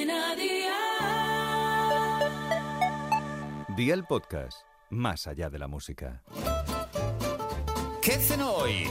Cadena Día el podcast, más allá de la música. ¿Qué hacen hoy?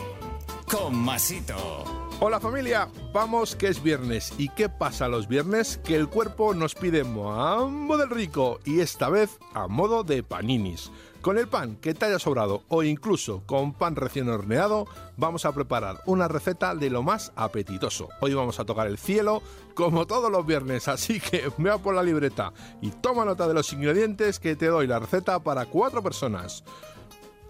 Con Masito. Hola familia, vamos que es viernes. ¿Y qué pasa los viernes? Que el cuerpo nos pide mambo del rico y esta vez a modo de paninis. Con el pan que te haya sobrado o incluso con pan recién horneado, vamos a preparar una receta de lo más apetitoso. Hoy vamos a tocar el cielo como todos los viernes, así que vea por la libreta y toma nota de los ingredientes que te doy la receta para cuatro personas.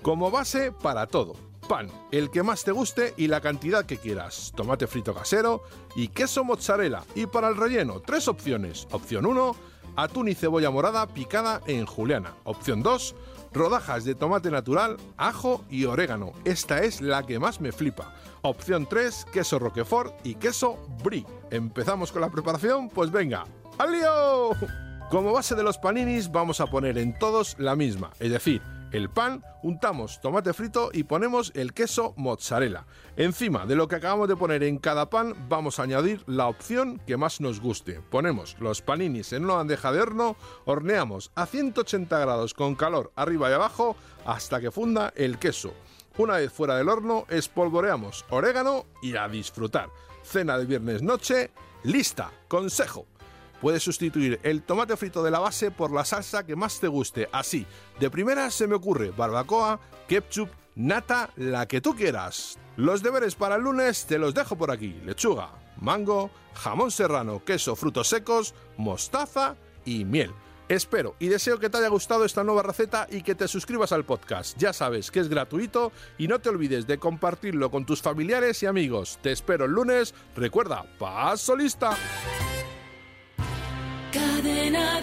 Como base para todo. Pan, el que más te guste y la cantidad que quieras. Tomate frito casero y queso mozzarella. Y para el relleno, tres opciones. Opción 1, atún y cebolla morada picada en juliana. Opción 2, rodajas de tomate natural, ajo y orégano. Esta es la que más me flipa. Opción 3, queso roquefort y queso brie. ¿Empezamos con la preparación? Pues venga, ¡al lío! Como base de los paninis vamos a poner en todos la misma, es decir, el pan, untamos tomate frito y ponemos el queso mozzarella. Encima de lo que acabamos de poner en cada pan vamos a añadir la opción que más nos guste. Ponemos los paninis en una bandeja de horno, horneamos a 180 grados con calor arriba y abajo hasta que funda el queso. Una vez fuera del horno, espolvoreamos orégano y a disfrutar. Cena de viernes noche, lista. Consejo. Puedes sustituir el tomate frito de la base por la salsa que más te guste. Así, de primera se me ocurre barbacoa, ketchup, nata, la que tú quieras. Los deberes para el lunes te los dejo por aquí. Lechuga, mango, jamón serrano, queso, frutos secos, mostaza y miel. Espero y deseo que te haya gustado esta nueva receta y que te suscribas al podcast. Ya sabes que es gratuito y no te olvides de compartirlo con tus familiares y amigos. Te espero el lunes. Recuerda, paso lista. Cadena